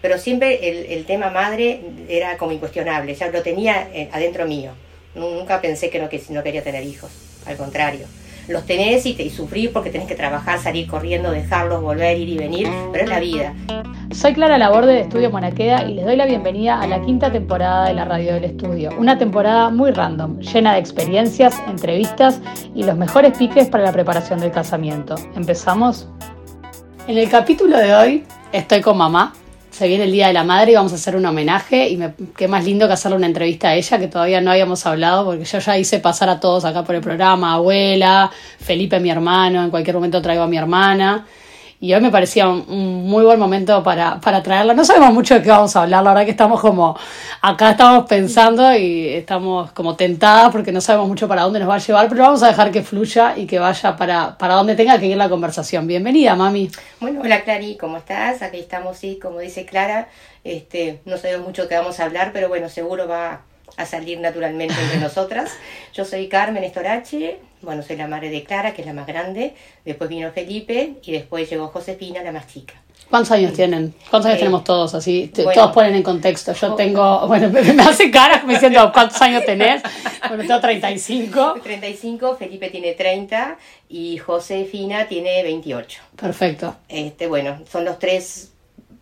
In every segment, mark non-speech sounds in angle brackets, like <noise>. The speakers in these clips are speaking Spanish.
Pero siempre el, el, tema madre era como incuestionable, ya lo tenía eh, adentro mío. Nunca pensé que no, que no quería tener hijos, al contrario. Los tenés y, te, y sufrir porque tenés que trabajar, salir corriendo, dejarlos, volver, ir y venir, pero es la vida. Soy Clara Laborde de Estudio Monaqueda y les doy la bienvenida a la quinta temporada de la Radio del Estudio. Una temporada muy random, llena de experiencias, entrevistas y los mejores piques para la preparación del casamiento. ¿Empezamos? En el capítulo de hoy estoy con mamá, se viene el Día de la Madre y vamos a hacer un homenaje. Y me, qué más lindo que hacerle una entrevista a ella que todavía no habíamos hablado porque yo ya hice pasar a todos acá por el programa, abuela, Felipe mi hermano, en cualquier momento traigo a mi hermana y hoy me parecía un, muy buen momento para, para traerla. No sabemos mucho de qué vamos a hablar, la verdad que estamos como, acá estamos pensando y estamos como tentadas porque no sabemos mucho para dónde nos va a llevar, pero vamos a dejar que fluya y que vaya para, para donde tenga que ir la conversación. Bienvenida, mami. Bueno, hola Clary, ¿cómo estás? Aquí estamos, sí, como dice Clara, este, no sabemos mucho de qué vamos a hablar, pero bueno, seguro va a salir naturalmente entre <laughs> nosotras. Yo soy Carmen Estorache, bueno, soy la madre de Clara, que es la más grande, después vino Felipe y después llegó Josefina, la más chica. ¿Cuántos años tienen? ¿Cuántos años eh, tenemos todos? Así, todos ponen en contexto. Yo tengo, bueno, <laughs> me hace cara me diciendo, ¿cuántos años tenés? Bueno, tengo 35. 35, Felipe tiene 30 y Josefina tiene 28. Perfecto. Este, bueno, son los tres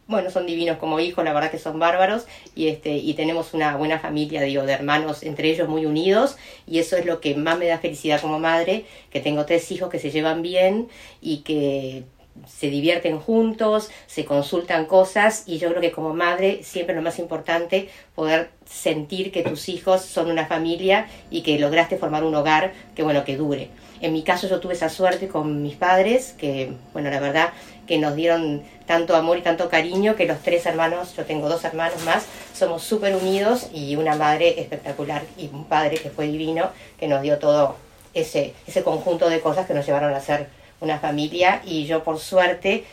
bueno, son divinos como hijos, la verdad que son bárbaros y este y tenemos una buena familia, digo, de hermanos entre ellos muy unidos y eso es lo que más me da felicidad como madre, que tengo tres hijos que se llevan bien y que se divierten juntos, se consultan cosas y yo creo que como madre siempre lo más importante poder sentir que tus hijos son una familia y que lograste formar un hogar que bueno que dure. En mi caso yo tuve esa suerte con mis padres que bueno la verdad que nos dieron tanto amor y tanto cariño que los tres hermanos, yo tengo dos hermanos más, somos súper unidos y una madre espectacular y un padre que fue divino, que nos dio todo ese, ese conjunto de cosas que nos llevaron a ser una familia y yo por suerte,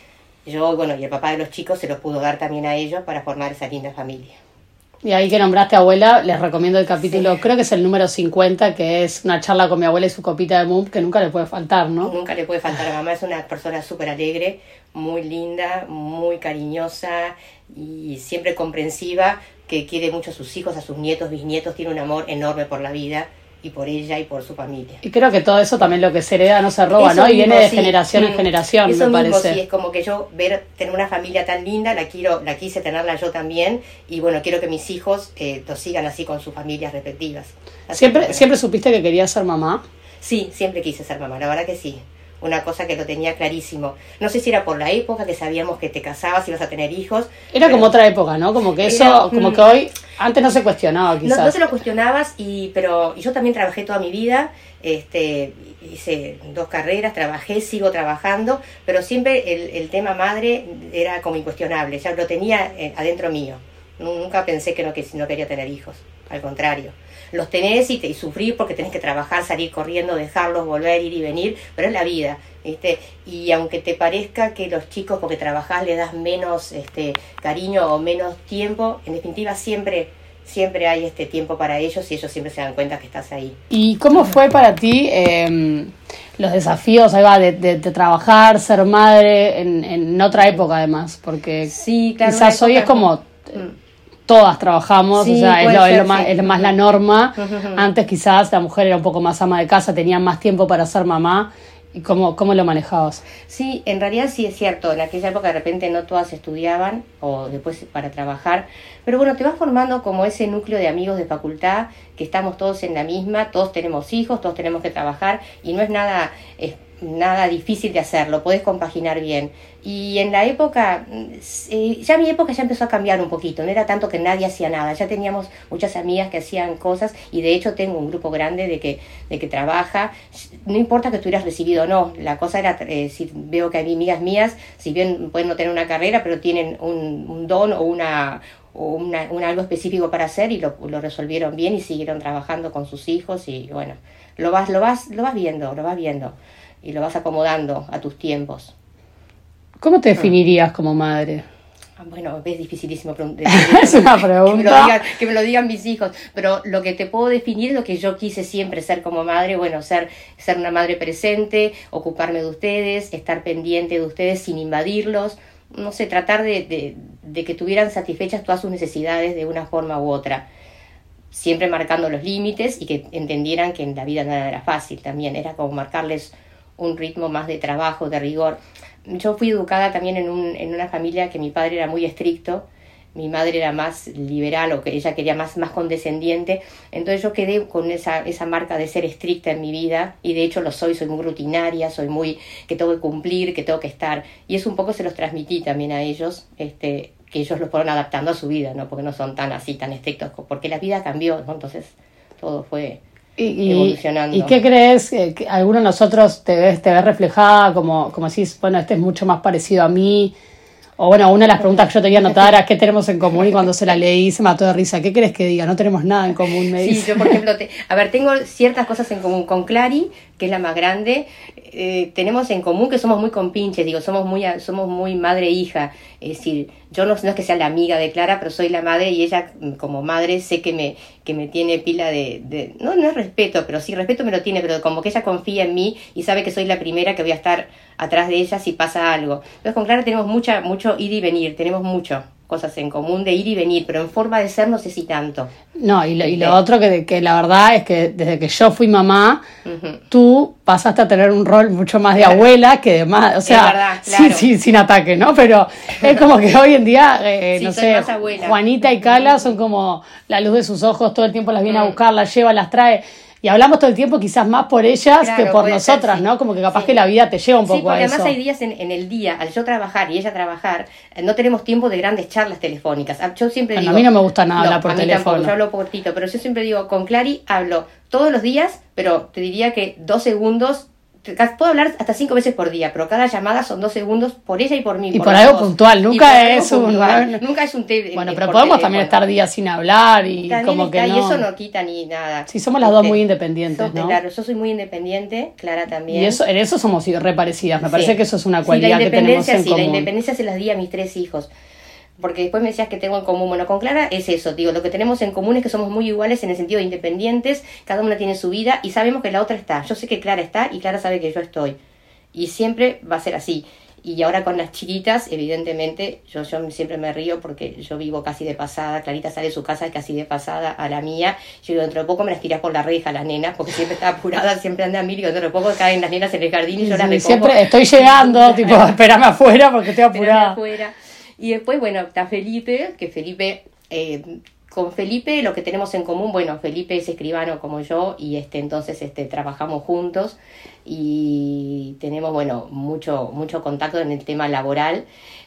yo, bueno, y el papá de los chicos se los pudo dar también a ellos para formar esa linda familia. Y ahí que nombraste abuela, les recomiendo el capítulo, creo que es el número 50, que es una charla con mi abuela y su copita de mump, que nunca le puede faltar, ¿no? Nunca le puede faltar. a mamá es una persona súper alegre, muy linda, muy cariñosa y siempre comprensiva, que quiere mucho a sus hijos, a sus nietos, bisnietos, tiene un amor enorme por la vida y por ella y por su familia. Y creo que todo eso también lo que se hereda no se roba, ¿no? Y viene de generación en mm. generación, eso me mismo, parece. Sí, es como que yo ver tener una familia tan linda, la quiero, la quise tenerla yo también y bueno, quiero que mis hijos eh, lo sigan así con sus familias respectivas. ¿Siempre, ¿Siempre supiste que querías ser mamá? Sí, siempre quise ser mamá, la verdad que sí una cosa que lo tenía clarísimo. No sé si era por la época que sabíamos que te casabas y ibas a tener hijos. Era como otra época, ¿no? Como que eso, como que hoy, antes no se cuestionaba quizás. No, se lo cuestionabas, y, pero y yo también trabajé toda mi vida, este, hice dos carreras, trabajé, sigo trabajando, pero siempre el, el tema madre era como incuestionable, ya lo tenía eh, adentro mío. Nunca pensé que no, que no quería tener hijos, al contrario los tenés y, te, y sufrir porque tenés que trabajar, salir corriendo, dejarlos, volver, ir y venir, pero es la vida. ¿viste? Y aunque te parezca que los chicos porque trabajás le das menos este, cariño o menos tiempo, en definitiva siempre siempre hay este tiempo para ellos y ellos siempre se dan cuenta que estás ahí. ¿Y cómo fue para ti eh, los desafíos ahí va, de, de, trabajar, ser madre en, en, otra época además? Porque sí, claro, quizás hoy es como... Mm todas trabajamos, o sea, es, lo, más, es más la norma. <laughs> Antes quizás la mujer era un poco más ama de casa, tenía más tiempo para ser mamá. ¿Y cómo, cómo lo manejabas? Sí, en realidad sí es cierto. En aquella época de repente no todas estudiaban o después para trabajar. Pero bueno, te vas formando como ese núcleo de amigos de facultad, que estamos todos en la misma, todos tenemos hijos, todos tenemos que trabajar y no es nada nada difícil de hacerlo, puedes compaginar bien. Y en la época, eh, ya mi época ya empezó a cambiar un poquito, no era tanto que nadie hacía nada, ya teníamos muchas amigas que hacían cosas y de hecho tengo un grupo grande de que, de que trabaja, no importa que estuvieras recibido o no, la cosa era, eh, si veo que hay amigas mías, si bien pueden no tener una carrera, pero tienen un, un don o una o una, un algo específico para hacer y lo, lo resolvieron bien y siguieron trabajando con sus hijos y bueno, lo vas, lo vas, lo vas viendo, lo vas viendo y lo vas acomodando a tus tiempos. ¿Cómo te definirías como madre? Ah, bueno, es dificilísimo <laughs> es una pregunta. Que me, lo digan, mis hijos, pero lo que te puedo definir es lo que yo quise siempre ser como madre, bueno, ser, ser una madre presente, ocuparme de ustedes, estar pendiente de ustedes sin invadirlos, no sé, tratar de, de, que tuvieran satisfechas todas sus necesidades de una forma u otra siempre marcando los límites y que entendieran que en la vida nada era fácil también, era como marcarles un ritmo más de trabajo, de rigor. Yo fui educada también en, un, en una familia que mi padre era muy estricto, mi madre era más liberal o que ella quería más, más condescendiente, entonces yo quedé con esa, esa marca de ser estricta en mi vida y de hecho lo soy, soy muy rutinaria, soy muy que tengo que cumplir, que tengo que estar y eso un poco se los transmití también a ellos, este, que ellos lo fueron adaptando a su vida, ¿no? porque no son tan así, tan estrictos, porque la vida cambió, ¿no? entonces todo fue y, evolucionando. ¿Y qué crees? Que alguno de nosotros te ves, te ves reflejada como, como decís, bueno, este es mucho más parecido a mí? O bueno, una de las preguntas que yo te voy a anotar era qué tenemos en común y cuando se la leí se mató de risa. ¿Qué crees que diga? No tenemos nada en común, me dice. Sí, yo por ejemplo, a ver, tengo ciertas cosas en común con Clary, es la más grande. Eh, tenemos en común que somos muy compinches, digo, somos muy, somos muy madre e hija. Es decir, yo no, no, es que sea la amiga de Clara, pero soy la madre y ella mm, como madre sé que me, que me tiene pila de, de, no, no es respeto, pero sí, respeto me lo tiene, pero como que ella confía en mí y sabe que soy la primera que voy a estar atrás de ella si pasa algo. Entonces con Clara tenemos mucha, mucho ir y venir, tenemos mucho cosas en común de ir y venir, pero en forma de ser no sé si tanto. No, y lo, y lo otro que, que, la verdad es que desde que yo fui mamá, tú pasaste a tener un rol mucho más de abuela que de más, o sea, sí, sí, sin ataque, ¿no? Pero es como que hoy en día, eh, no sé, Juanita y Cala son como la luz de sus ojos, todo el tiempo las viene a buscar, las lleva, las trae y hablamos todo el tiempo quizás más por ellas que por nosotras, ¿no? Como que capaz que la vida te lleva un poco sí, porque además hay días en, el día, al yo trabajar y ella trabajar, eh, no tenemos tiempo de grandes charlas telefónicas. Ah, yo siempre digo... A mí no me gusta nada hablar por a mí teléfono. Tampoco, yo hablo poquito, pero yo siempre digo, con Clary hablo todos los días, pero te diría que dos segundos puedo hablar hasta cinco veces por día, pero cada llamada son dos segundos por ella y por mí. Y por, algo puntual, <laughs> nunca es un... nunca es un Bueno, pero podemos también estar días sin hablar y como que no... Y eso no quita ni nada. Sí, somos las dos muy independientes, ¿no? Claro, yo soy muy independiente, Clara también. Y eso, en eso somos reparecidas, me parece que eso es una cualidad que tenemos en sí, la independencia se las di a mis tres hijos porque después me decías que tengo en común, bueno, con Clara es eso, digo, lo que tenemos en común es que somos muy iguales en el sentido de independientes, cada una tiene su vida y sabemos que la otra está. Yo sé que Clara está y Clara sabe que yo estoy. Y siempre va a ser así. Y ahora con las chiquitas, evidentemente, yo, yo siempre me río porque yo vivo casi de pasada, Clarita sale de su casa casi de pasada a la mía. Yo digo, dentro de poco me las tirás por la reja las nenas, porque siempre está apurada, <laughs> siempre anda a mí, y dentro de poco caen las nenas en el jardín y yo las recojo. Siempre estoy llegando, tipo, <laughs> espérame afuera porque estoy apurada. afuera. Y después, bueno, está Felipe, que Felipe, eh, con Felipe lo que tenemos en común, bueno, Felipe es escribano como yo y este, entonces este, trabajamos juntos y tenemos, bueno, mucho, mucho contacto en el tema laboral,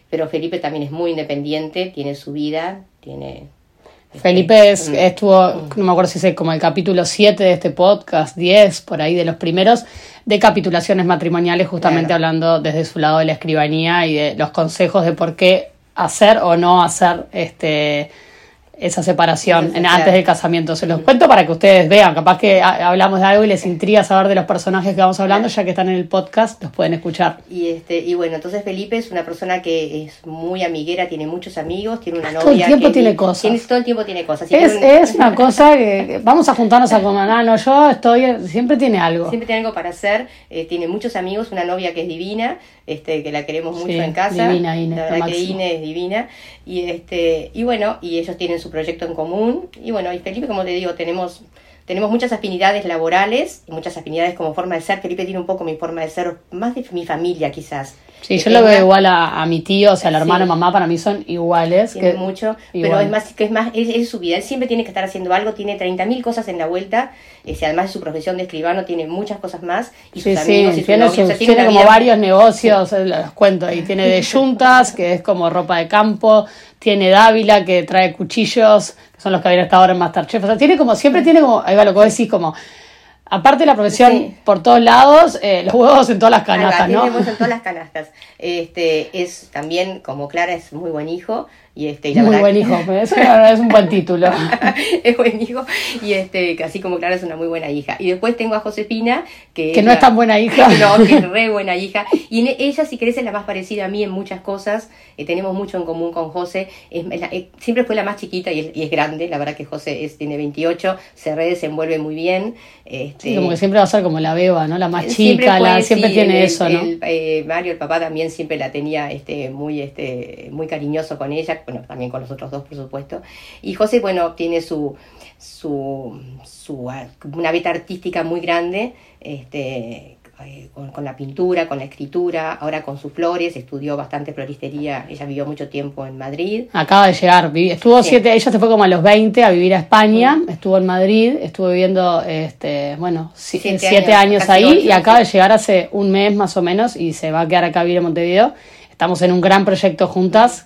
pero Felipe también es muy independiente, tiene su vida, tiene... Este, Felipe es, estuvo, no me acuerdo si es como el capítulo 7 de este podcast, 10, por ahí de los primeros, de capitulaciones matrimoniales, justamente hablando desde su lado de la escribanía y de los consejos de por qué hacer o no hacer este esa separación en, antes del casamiento. Se los cuento para que ustedes vean, capaz que hablamos de algo y les intriga saber de los personajes que vamos hablando, ya que están en el podcast, los pueden escuchar. Y este y bueno, entonces Felipe es una persona que es muy amiguera, tiene muchos amigos, tiene una novia. Todo el tiempo tiene cosas. todo el tiempo tiene cosas. Es, es una <laughs> cosa que vamos a juntarnos a comer. Ah, no, yo estoy, siempre tiene algo. Siempre tiene algo para hacer, eh, tiene muchos amigos, una novia que es divina, este que la queremos mucho en casa. Divina, Ine, la verdad que Ine es divina. Y este, y bueno, y ellos tienen su proyecto en común. Y bueno, y Felipe, como te digo, tenemos, tenemos muchas afinidades laborales y muchas afinidades como forma de ser. Felipe tiene un poco mi forma de ser, más de mi familia quizás. Sí, yo lo veo igual a, mi tío, o sea, el hermano y mamá para mí son iguales. Tiene mucho, pero es más que es más, es, su vida. Él siempre tiene que estar haciendo algo, tiene 30.000 cosas en la vuelta. Ese, además de su profesión de escribano, tiene muchas cosas más. Y sus amigos y tiene, tiene, como varios negocios, eh, los cuento. Y tiene de <laughs> juntas, que es como ropa de campo. Tiene Dávila, que trae cuchillos, que son los que habían estado ahora en Masterchef. O sea, tiene como, siempre tiene como, ahí va lo que vos decís, como Aparte la profesión por todos lados, eh, los huevos en todas las canastas, ¿no? Los huevos en todas las canastas. Este, es también, como Clara es muy buen hijo, Y este, y Muy buen hijo, <laughs> eso es un buen título. <laughs> es buen hijo y este, así como Clara es una muy buena hija. Y después tengo a Josefina, que, que no es tan buena hija. <laughs> no, que es re buena hija. Y ella, si querés, es la más parecida a mí en muchas cosas. Eh, tenemos mucho en común con José. Es, eh, siempre fue la más chiquita y es, grande. La verdad que José es, tiene 28, se redesenvuelve muy bien. Este, como que siempre va a ser como la beba, ¿no? La más chica, la, siempre tiene eso, ¿no? Eh, Mario, el papá, también siempre la tenía este, muy, este, muy cariñoso con ella bueno, también con los otros dos, por supuesto. Y José, bueno, tiene su, su, su una beta artística muy grande, este, eh, con, la pintura, con la escritura, ahora con sus flores, estudió bastante floristería, ella vivió mucho tiempo en Madrid. Acaba de llegar, estuvo siete, ella se fue como a los 20 a vivir a España, estuvo en Madrid, estuvo viviendo, este, bueno, siete, años, ahí y acaba de llegar hace un mes más o menos y se va a quedar acá a vivir en Montevideo. Estamos en un gran proyecto juntas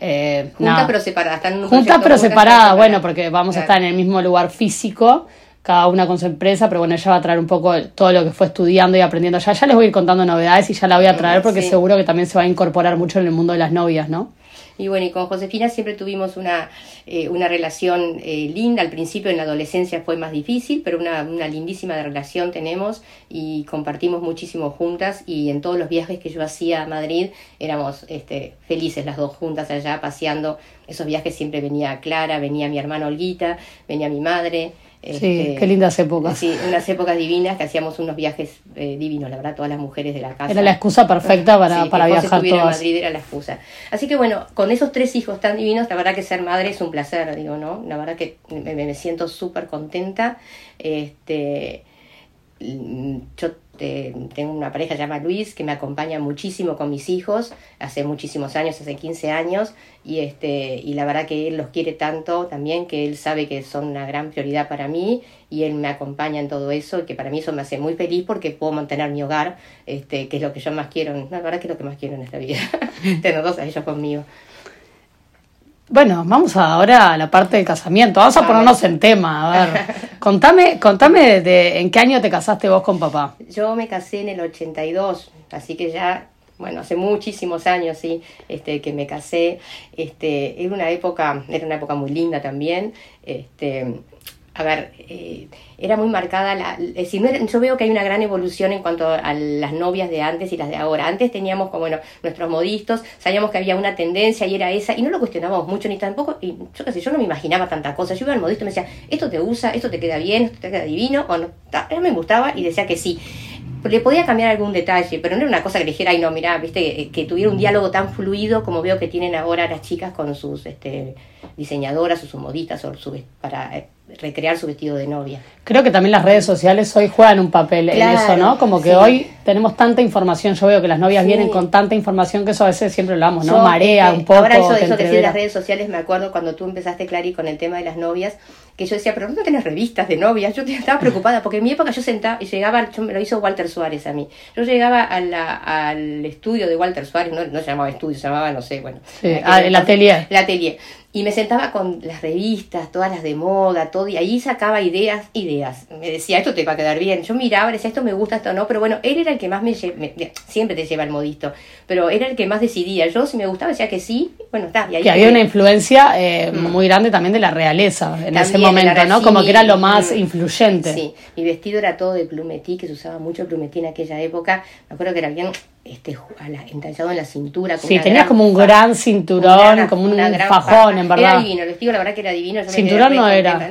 eh, juntas pero separadas. juntas pero separadas, bueno, porque vamos a estar en el mismo lugar físico, cada una con su empresa, pero bueno, ella va a traer un poco todo lo que fue estudiando y aprendiendo ya. Ya les voy a ir contando novedades y ya la voy a traer porque seguro que también se va a incorporar mucho en el mundo de las novias, ¿no? Y bueno, y con Josefina siempre tuvimos una, eh, una relación eh, linda. Al principio en la adolescencia fue más difícil, pero una, una lindísima relación tenemos y compartimos muchísimo juntas y en todos los viajes que yo hacía a Madrid éramos este, felices las dos juntas allá paseando. Esos viajes siempre venía Clara, venía mi hermana Olguita, venía mi madre. Sí, este, qué lindas épocas. Sí, unas épocas divinas que hacíamos unos viajes eh, divinos, la verdad, todas las mujeres de la casa. Era la excusa perfecta para, para viajar todas. Madrid era la excusa. Así que bueno, con esos tres hijos tan divinos, la verdad que ser madre es un placer, digo, ¿no? La verdad que me, me siento súper contenta. Este, yo este, tengo una pareja llamada Luis que me acompaña muchísimo con mis hijos, hace muchísimos años, hace 15 años, y, este, y la verdad que él los quiere tanto también, que él sabe que son una gran prioridad para mí, y él me acompaña en todo eso, y que para mí eso me hace muy feliz porque puedo mantener mi hogar, este, que es lo que yo más quiero, la verdad que es lo que más quiero en esta vida, <laughs> tener dos a ellos conmigo. Bueno, vamos ahora a la parte del casamiento. Vamos a, ponernos en tema. A ver, <laughs> contame, contame de, en qué año te casaste vos con papá. Yo me casé en el 82, así que ya, bueno, hace muchísimos años, sí, este, que me casé. Este, era una época, era una época muy linda también. Este, a ver, eh, era muy marcada la... yo veo que hay una gran evolución en cuanto a las novias de antes y las de ahora. Antes teníamos como, bueno, nuestros modistos, sabíamos que había una tendencia y era esa, y no lo cuestionábamos mucho ni tampoco, y yo qué sé, yo no me imaginaba tanta cosa. Yo iba al modisto y me decía, esto te usa, esto te queda bien, esto te queda divino, o no. Me gustaba y decía que sí le podía cambiar algún detalle, pero no era una cosa que dijera, ay no, mira, viste, que, tuviera un diálogo tan fluido como veo que tienen ahora las chicas con sus este, diseñadoras o sus modistas o su, para eh, recrear su vestido de novia. Creo que también las redes sociales hoy juegan un papel en eso, ¿no? Como que hoy tenemos tanta información, yo veo que las novias vienen con tanta información que eso a veces siempre lo hablamos, ¿no? Marea este, un poco. Ahora eso, eso que sí las redes sociales, me acuerdo cuando tú empezaste, Clary, con el tema de las novias, que yo decía, pero no tenés revistas de novias, yo estaba <laughs> preocupada, porque en mi época yo sentaba, y llegaba, yo me lo hizo Walter Suárez a mí, yo llegaba a la, al estudio de Walter Suárez, no, no se llamaba estudio, se llamaba, no sé, bueno. Sí, ah, el atelier. El atelier. Y me sentaba con las revistas, todas las de moda, todo, y ahí sacaba ideas, ideas. Me decía, esto te va a quedar bien. Yo miraba, decía, esto me gusta, esto no, pero bueno, él era el que más me, siempre te lleva el modisto, pero era el que más decidía. Yo, si me gustaba, decía que sí, bueno, está. Y ahí que había una influencia eh, mm. muy grande también de la realeza en ese momento, ¿no? Como que era lo más mm, influyente. Sí, mi vestido era todo de plumetí, que se usaba mucho plumetí en aquella época. Me acuerdo que era bien este, entallado en la cintura. sí, tenías como un gran cinturón, como un fajón, en verdad. Era divino, el vestido la verdad que era divino. cinturón no era,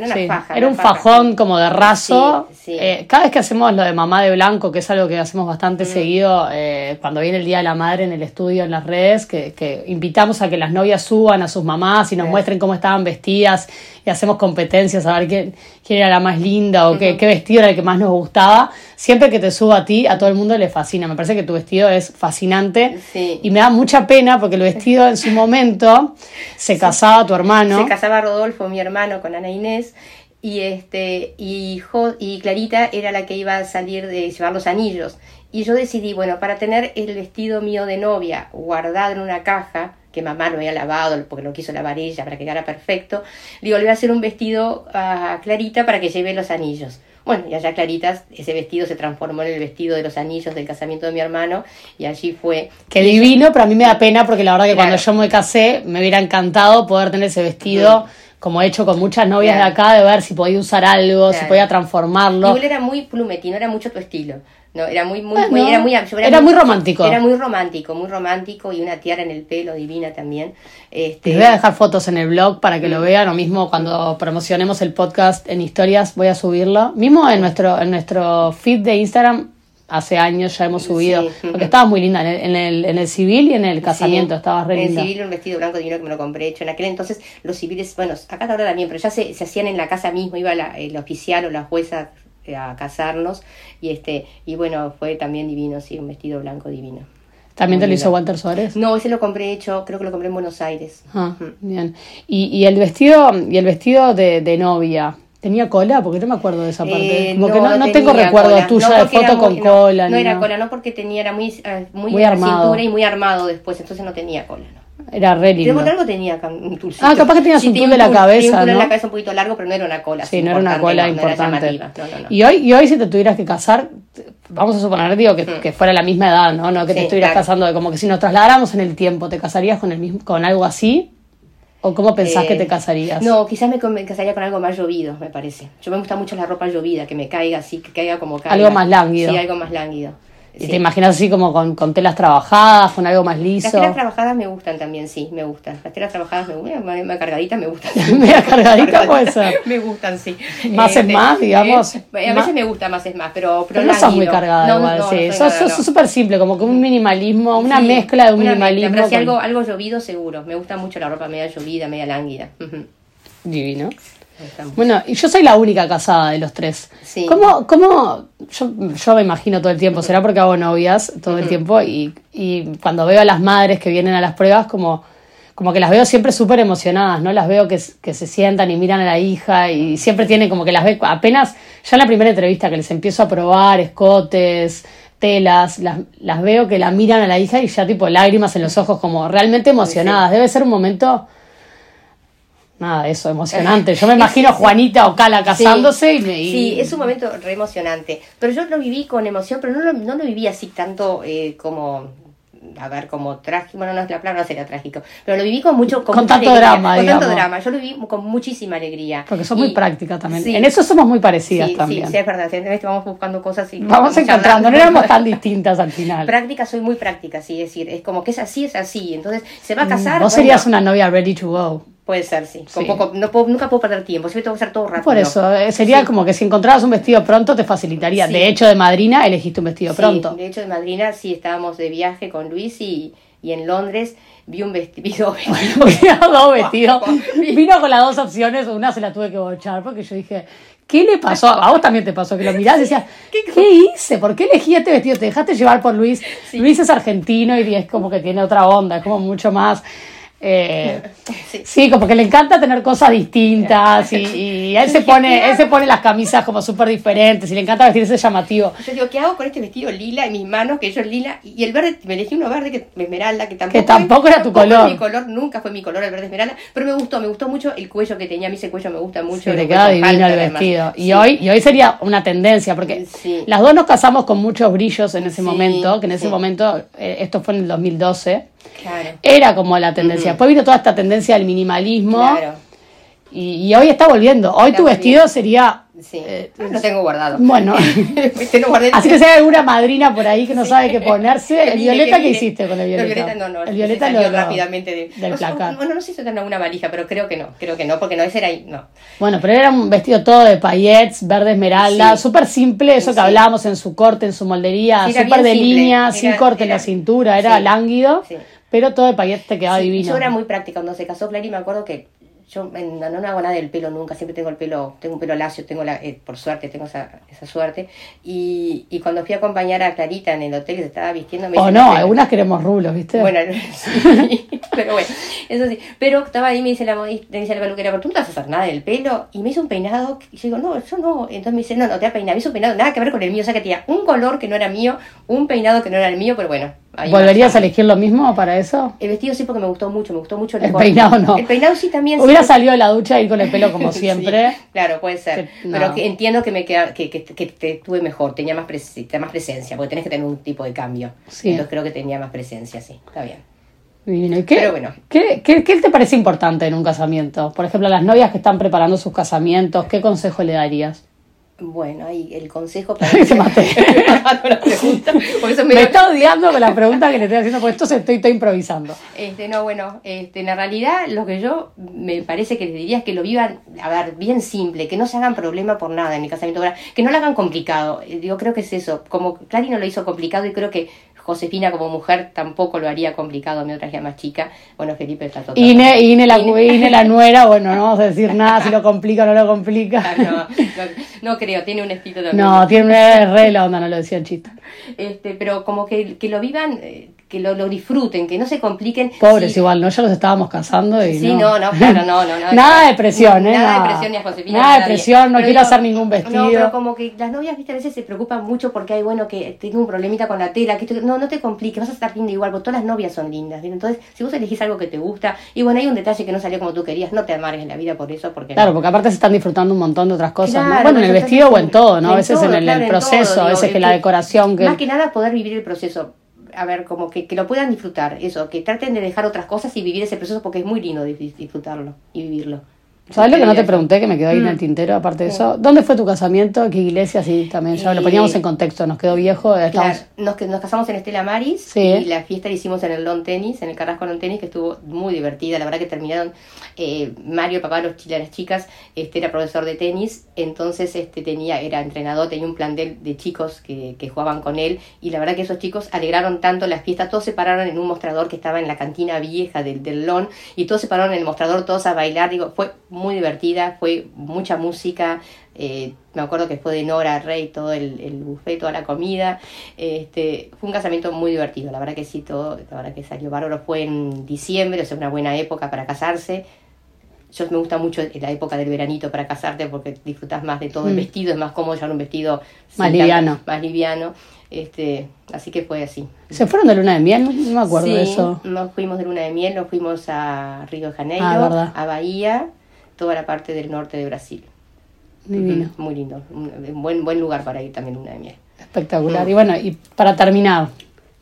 era, un fajón como de raso. Eh, cada vez que hacemos lo de mamá de blanco, que es algo que hacemos bastante mm. seguido, eh, cuando viene el Día de la Madre en el estudio, en las redes, que, que invitamos a que las novias suban a sus mamás y nos muestren cómo estaban vestidas y hacemos competencias a ver quién, quién era la más linda o qué, qué vestido era el que más nos gustaba. Siempre que te subo a ti, a todo el mundo le fascina. Me parece que tu vestido es fascinante. Y me da mucha pena porque el vestido en su momento <laughs> se casaba tu hermano. Se casaba Rodolfo, mi hermano, con Ana Inés. Y este y, y Clarita era la que iba a salir de llevar los anillos. Y yo decidí bueno para tener el vestido mío de novia guardado en una caja que mamá lo había lavado porque lo quiso lavar ella para que quedara perfecto digo le voy a hacer un vestido a Clarita para que lleve los anillos Bueno, y allá Claritas, ese vestido se transformó en el vestido de los anillos del casamiento de mi hermano y allí fue... Qué divino, pero a mí me da pena porque la verdad que Claro. cuando yo me casé me hubiera encantado poder tener ese vestido, como he hecho con muchas novias Claro. de acá, de ver si podía usar algo, si podía transformarlo. Igual era muy plumeti, no era mucho tu estilo. No, era muy, muy, Bueno, muy- era muy, yo era muy romántico. Era muy romántico, muy romántico y una tiara en el pelo divina también. Este, Les voy a dejar fotos en el blog para que Mm. lo vean, o mismo cuando promocionemos el podcast en historias voy a subirlo. Mismo en nuestro, en nuestro feed de Instagram, hace años ya hemos subido, Sí. porque estabas muy linda en el, en el, en el civil y en el casamiento, Sí, estabas re En el linda. civil un vestido blanco divino que me lo compré hecho. En aquel entonces los civiles, bueno, acá ahora también, pero ya se, se hacían en la casa mismo, iba la, el oficial o la jueza eh, a casarnos y este y bueno, fue también divino, sí, un vestido blanco divino. ¿También te lo hizo. Walter Suárez? No, ese lo compré hecho, creo que lo compré en Buenos Aires. Ah, bien. Y, y el vestido, y el vestido de, de novia, ¿tenía cola? Porque no me acuerdo de esa parte. Eh, Como que no, no tengo recuerdo cola. tuya No, de foto con cola. No, era cola, no porque tenía, era muy, eh, muy, Muy armado. cintura y muy armado después, entonces no tenía cola, ¿no? Era re Pero lindo. por algo tenía un tulcito. Ah, capaz que tenías un tul de la cabeza, un tul en la cabeza un poquito largo, pero no era una cola. Sí, no era una cola importante. llamativa, no, no, no. Y hoy, y hoy si te tuvieras que casar, vamos a suponer, digo, que, que fuera la misma edad, ¿no? No que te estuvieras claro. casando, como que si nos trasladáramos en el tiempo, ¿te casarías con el mismo, con algo así? ¿O cómo pensás Eh, que te casarías? No, quizás me casaría con algo más llovido, me parece. Yo me gusta mucho la ropa llovida, que me caiga así, que caiga como caiga. Algo más lánguido. Sí, algo más lánguido. ¿Y Sí. te imaginas así como con, con telas trabajadas, con algo más Las liso? telas trabajadas me gustan también, sí, me gustan. Las telas trabajadas me gustan, más cargaditas me gustan. <laughs> Media cargadita <laughs> puede ser. Me gustan, sí. Más es más, digamos. eh, a veces Más- me gusta más es más, pero, pero, Pero no sos muy cargada No, igual, no, sí. sos no. sos súper simple, como que un minimalismo, una Sí, mezcla de un una mezcla, minimalismo. pero con- algo, algo llovido seguro. Me gusta mucho la ropa media llovida, media lánguida. Divino. Bueno, y yo soy la única casada de los tres. Sí. ¿Cómo, cómo, yo, yo me imagino todo el tiempo, será porque hago novias todo el tiempo y, y cuando veo a las madres que vienen a las pruebas, como, como que las veo siempre súper emocionadas, ¿no? Las veo que se sientan y miran a la hija y siempre tienen como que las ve, apenas, ya en la primera entrevista que les empiezo a probar escotes, telas, las, las veo que la miran a la hija y ya tipo lágrimas en los ojos, como realmente emocionadas. Debe ser un momento... Nada, eso, emocionante. <laughs> Yo me imagino Juanita o Cala casándose y me... y- Sí, es un momento re emocionante. Pero yo lo viví con emoción, pero no lo, no lo viví así tanto eh, como. A ver, como trágico. Bueno, no, la palabra no sería trágico. Pero lo viví con mucho. Con, Con tanto alegría, drama, Con tanto digamos. drama. Yo lo viví con muchísima alegría. Porque son muy prácticas también. sí. En eso somos muy parecidas Sí, también. sí, sí, es verdad. Siempre vamos buscando cosas y. Vamos encontrando, charlando. no éramos tan <laughs> distintas al final. Práctica, soy muy práctica, sí, es decir, es como que es así, es así. Entonces, se va a casar. Mm, Vos bueno, serías una novia ready to go. Puede ser, sí. Con Sí. poco, no puedo, nunca puedo perder tiempo, siempre tengo que hacer todo rápido. Por eso, eh, sería Sí. como que si encontrabas un vestido pronto te facilitaría. Sí. De hecho, de madrina elegiste un vestido Sí, pronto. De hecho, de madrina sí estábamos de viaje con Luis y, y en Londres vi un <laughs> vestido. <laughs> Vino dos vestidos. <laughs> Vino con las dos opciones, una se la tuve que bochar porque yo dije, ¿qué le pasó? A vos también te pasó que lo mirás y decías, ¿qué hice? ¿Por qué elegí este vestido? Te dejaste llevar por Luis. Luis es argentino y es como que tiene otra onda, es como mucho más. Eh, <laughs> Sí. sí, como que le encanta tener cosas distintas y, <laughs> y él se pone, él se pone las camisas como súper diferentes y le encanta vestirse llamativo. Yo digo, ¿qué hago con este vestido lila en mis manos? Que yo lila. Y el verde, me elegí uno verde que esmeralda, que tampoco. Que tampoco era tu color. mi color, nunca fue mi color el verde esmeralda. Pero me gustó, me gustó mucho el cuello que tenía. A mí ese cuello me gusta mucho. Sí, cuello queda divino el vestido. Y hoy, y hoy sería una tendencia, porque las dos nos casamos con muchos brillos en ese momento, que en ese momento, eh, esto fue en el 2012, Claro. era como la tendencia. Después vino toda esta tendencia del minimalismo Claro. y, y hoy está volviendo. Hoy Está tu vestido sería... Sí. eh, <laughs> lo tengo guardado. bueno. Lo guardé. Así que si hay alguna madrina por ahí que no sabe qué ponerse, el violeta, ¿qué hiciste con el violeta? no, no. El violeta se salió lo- rápidamente de- del no, placar. Bueno, no sé si tenía una valija, pero creo que no. Creo que no, porque no, ese era ahí. No. Bueno, pero era un vestido todo de paillettes, verde esmeralda, Sí. súper simple, eso que hablábamos en su corte, en su moldería, súper de simple. línea, Era- sin corte en la cintura, era lánguido, Sí. pero todo de paillettes te quedaba divino. Yo era muy práctica cuando se casó Clary, me acuerdo que yo en- no, no hago nada del pelo nunca, siempre tengo el pelo, tengo un pelo lacio, tengo la, eh, por suerte, tengo esa, esa suerte. Y, y cuando fui a acompañar a Clarita en el hotel que se estaba vistiendo, me O dice, no, "Pero- algunas queremos rulos, ¿viste? Bueno, <laughs> sí, pero bueno, eso sí. Pero estaba ahí, me dice la modista, me dice la peluquera, pero tú no te vas a hacer nada del pelo. Y me hizo un peinado, y yo digo, no, yo no. Entonces me dice, no, no, te va a peinar. Me hizo un peinado, nada que ver con el mío, o sea que tenía un color que no era mío, un peinado que no era el mío, pero bueno, ¿Volverías a elegir lo mismo para eso? El vestido sí porque me gustó mucho, me gustó mucho el, El peinado no. El peinado sí también. Hubiera sí, salido de la ducha y ir con el pelo como <laughs> Sí, siempre. claro, puede ser. Que- no. Pero que entiendo que me queda, que, que, que te tuve mejor, tenía más, pres- más presencia, porque tenés que tener un tipo de cambio. Sí. Entonces creo que tenía más presencia, sí, está bien. Divino. ¿Y qué, Pero bueno. ¿qué, qué, qué te parece importante en un casamiento? Por ejemplo, a las novias que están preparando sus casamientos, ¿qué consejo le darías? Bueno, ahí el consejo para... Te <laughs> maté. Me mató la pregunta, eso me- Me está odiando con la pregunta que le estoy haciendo, porque esto se estoy, estoy improvisando. Este, no, bueno, este, en la realidad lo que yo me parece que les diría es que lo vivan, a ver, bien simple, que no se hagan problema por nada en el casamiento, que no lo hagan complicado. Eh, Yo creo que es eso, como Clary no lo hizo complicado y creo que Josefina como mujer tampoco lo haría complicado, mi otra hija más chica. Bueno, Felipe está todo. Ine, Ine, la, Ine. Ine, la <laughs> nuera, bueno, no vamos a decir nada si lo complica o no lo complica. Ah, No, no, no creo, tiene un estilo también. No, tiene una re la onda, no lo decían chiste. Este, pero como que, que lo vivan, eh, que lo, lo disfruten, que no se compliquen. Pobres Sí, igual, ¿no? Ya los estábamos casando y Sí, no, no, <laughs> claro, no, no. no Nada de presión, ¿eh? Nada de presión ni a Josefina. Nada de presión, no Pero quiero hacer ningún vestido. No, pero como que las novias, viste, a veces se preocupan mucho porque hay, bueno, que tengo un problemita con la tela, que esto- no, no te compliques, vas a estar linda igual, porque todas las novias son lindas. Entonces, si vos elegís algo que te gusta, y bueno, hay un detalle que no salió como tú querías, no te amargues en la vida por eso, porque... Claro, porque aparte se están disfrutando un montón de otras cosas, Bueno, en el vestido o en todo, ¿no? A veces todo, en el, claro, el en proceso, a veces que la decoración, que... Más que nada poder vivir el proceso. A ver, como que, que lo puedan disfrutar, eso, que traten de dejar otras cosas y vivir ese proceso porque es muy lindo dis- disfrutarlo y vivirlo. ¿Sabes lo que no te pregunté, que me quedó ahí en el Mm. tintero, aparte de eso? ¿Dónde fue tu casamiento? ¿Qué iglesia? Sí, también, ya lo Eh, poníamos en contexto, nos quedó viejo, estamos... Claro, nos, casamos en Estela Maris Sí. y la fiesta la hicimos en el Lawn Tennis, en el Carrasco Lawn Tennis, que estuvo muy divertida. La verdad que terminaron, eh, Mario, papá los las chicas, este era profesor de tenis, entonces este tenía era entrenador, tenía un plantel de chicos que, que jugaban con él y la verdad que esos chicos alegraron tanto la fiesta, todos se pararon en un mostrador que estaba en la cantina vieja del, del Lawn y todos se pararon en el mostrador, todos a bailar, digo, fue muy divertida, fue mucha música, eh, me acuerdo que fue de Nora Rey todo el, el buffet, toda la comida. Este, fue un casamiento muy divertido, la verdad que sí, todo, la verdad que salió bárbaro. Fue en diciembre, o sea, una buena época para casarse. Yo me gusta mucho la época del veranito para casarte porque disfrutas más de todo el Mm. vestido, es más cómodo llevar un vestido Más liviano. Más liviano. Este, así que fue así. ¿Se fueron de luna de miel? No, me acuerdo sí, de eso. Nos fuimos de luna de miel, nos fuimos a Río de Janeiro, Ah, a Bahía, toda la parte del norte de Brasil. Divino, Muy lindo. Un buen, buen lugar para ir también luna de miel. espectacular. Mm. Y bueno, y para terminar,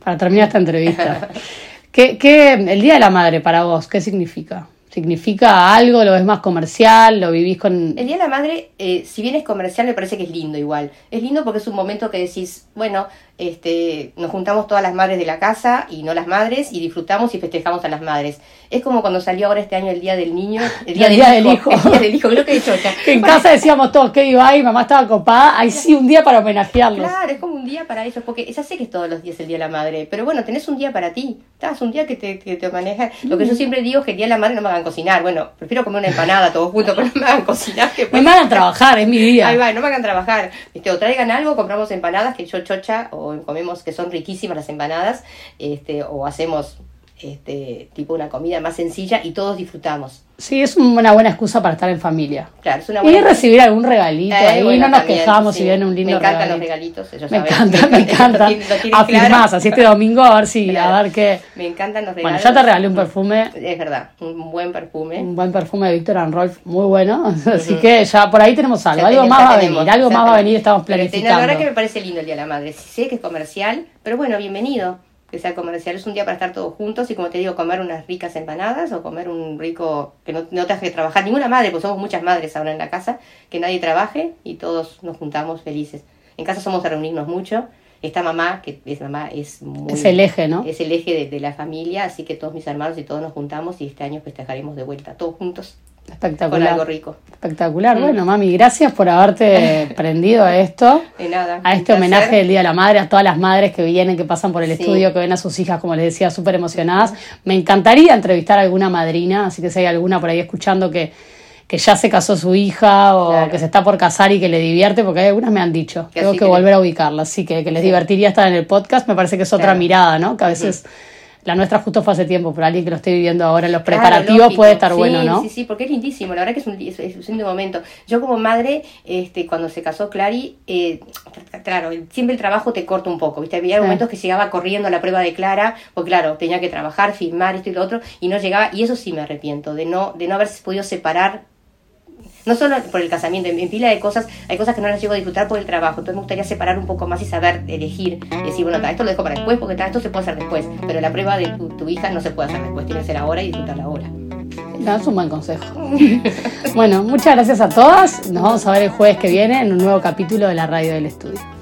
para terminar esta entrevista, <laughs> ¿qué, qué, el Día de la Madre para vos, qué significa? ¿Significa algo? ¿Lo ves más comercial? ¿Lo vivís con...? El Día de la Madre, eh, si bien es comercial, me parece que es lindo igual. Es lindo porque es un momento que decís, bueno, este, nos juntamos todas las madres de la casa y no las madres y disfrutamos y festejamos a las madres. Es como cuando salió ahora este año el Día del Niño, <laughs> el Día, El Día del Hijo. El Día del Hijo, creo que he. <laughs> Que en casa decíamos todos que iba ahí, mamá estaba copada, ahí sí un día para homenajearlos. Claro, es como un día para ellos, porque ya sé que es todos los días el Día de la Madre, pero bueno, tenés un día para ti, estás un día que te, que te maneja. Lo que yo siempre digo es que el Día de la Madre no me hagan cocinar, bueno, prefiero comer una empanada todos juntos, pero no me hagan cocinar. Que Me a trabajar, es mi día. Ahí va, no me hagan trabajar. Este, o traigan algo, compramos empanadas, que yo chocha, o comemos, que son riquísimas las empanadas, este, o hacemos este, tipo una comida más sencilla y todos disfrutamos. Sí, es una buena excusa para estar en familia. Claro, es una Y buena recibir algún regalito Eh, ahí, bueno, no nos también, quejamos sí. si viene un lindo Me encantan regalito. los regalitos, ellos Me saben. encanta, me encanta. <laughs> Lo tienen- lo tienen Afirmás, claro. así este domingo a ver si, Claro. a ver qué. Me encantan los Bueno, regalos. ya te regalé un perfume, Es verdad, un buen perfume. un buen perfume de Víctor and Rolf, muy bueno. <laughs> Así que ya por ahí tenemos algo. Ya algo más va a venir, algo más va a venir, estamos Pero, este, planificando. La verdad que me parece lindo el Día de la Madre. Sí sé que es comercial, pero bueno, bienvenido que sea comercial. Es un día para estar todos juntos y como te digo, comer unas ricas empanadas o comer un rico que no, no te hace trabajar ninguna madre, pues somos muchas madres ahora en la casa, que nadie trabaje y todos nos juntamos felices. En casa somos a reunirnos mucho. Esta mamá, que es mamá, es muy... Es el eje, ¿no? Es el eje de, de la familia, así que todos mis hermanos y todos nos juntamos y este año festejaremos de vuelta, todos juntos, con algo Espectacular. rico. Espectacular. Mm. Bueno, mami, gracias por haberte <laughs> prendido a esto. De nada. a este homenaje del Día de la Madre, a todas las madres que vienen, que pasan por el Sí. estudio, que ven a sus hijas, como les decía, súper emocionadas. Me encantaría entrevistar a alguna madrina, así que si hay alguna por ahí escuchando que, que ya se casó su hija o Claro. que se está por casar y que le divierte, porque hay algunas me han dicho, Que tengo que que volver a ubicarla, así que, que les Sí. divertiría estar en el podcast, me parece que es otra Claro. mirada, ¿no? Que a veces la nuestra justo fue hace tiempo, pero alguien que lo esté viviendo ahora, los preparativos puede estar bueno, ¿no? Sí, sí, porque es lindísimo, la verdad que es un, es, es un momento. Yo como madre, este, cuando se casó Clary, eh, claro, siempre el trabajo te corta un poco, ¿viste? Había momentos que llegaba corriendo a la prueba de Clara, porque claro, tenía que trabajar, filmar, esto y lo otro, y no llegaba, y eso sí me arrepiento, de no, de no haber podido separar no solo por el casamiento, en, pila de cosas, hay cosas que no las llego a disfrutar por el trabajo, entonces me gustaría separar un poco más y saber elegir, decir, bueno, esto lo dejo para después, porque esto se puede hacer después, pero la prueba de tu, hija no se puede hacer después, tiene que ser ahora y disfrutarla ahora. Es un buen consejo. <laughs> bueno, muchas gracias a todas. Nos vamos a ver el jueves que viene en un nuevo capítulo de la radio del estudio.